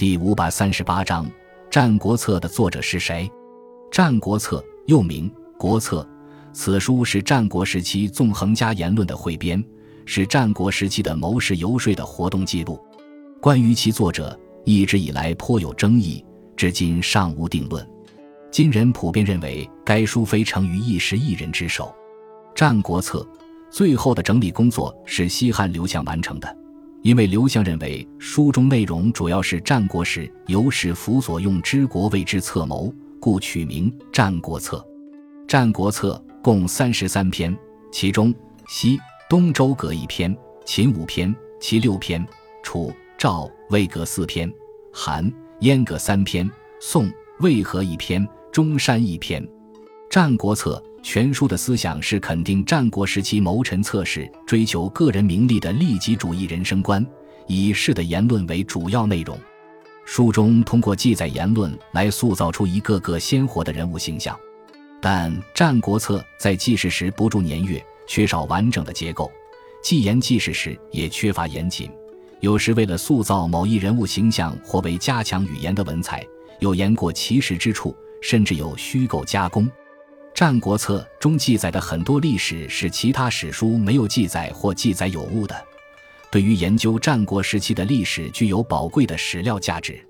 第五百三十八章《战国策》的作者是谁？《战国策》又名《国策》，此书是战国时期纵横家言论的汇编，是战国时期的谋士游说的活动记录。关于其作者，一直以来颇有争议，至今尚无定论。今人普遍认为，该书非成于一时一人之手。《战国策》最后的整理工作是西汉刘向完成的。因为刘向认为书中内容主要是战国时由史辅所用之国为之策谋，故取名《战国策》。《战国策》共三十三篇，其中西、东周各一篇，秦五篇，齐六篇，楚、赵、魏各四篇，韩、燕各三篇，宋、魏和一篇，中山一篇。《战国策》全书的思想是肯定战国时期谋臣策士追求个人名利的利己主义人生观，以士的言论为主要内容。书中通过记载言论来塑造出一个个鲜活的人物形象，但《战国策》在记事时不注年月，缺少完整的结构；记言记事时也缺乏严谨，有时为了塑造某一人物形象或为加强语言的文采，有言过其实之处，甚至有虚构加工。《战国策》中记载的很多历史是其他史书没有记载或记载有误的，对于研究战国时期的历史具有宝贵的史料价值。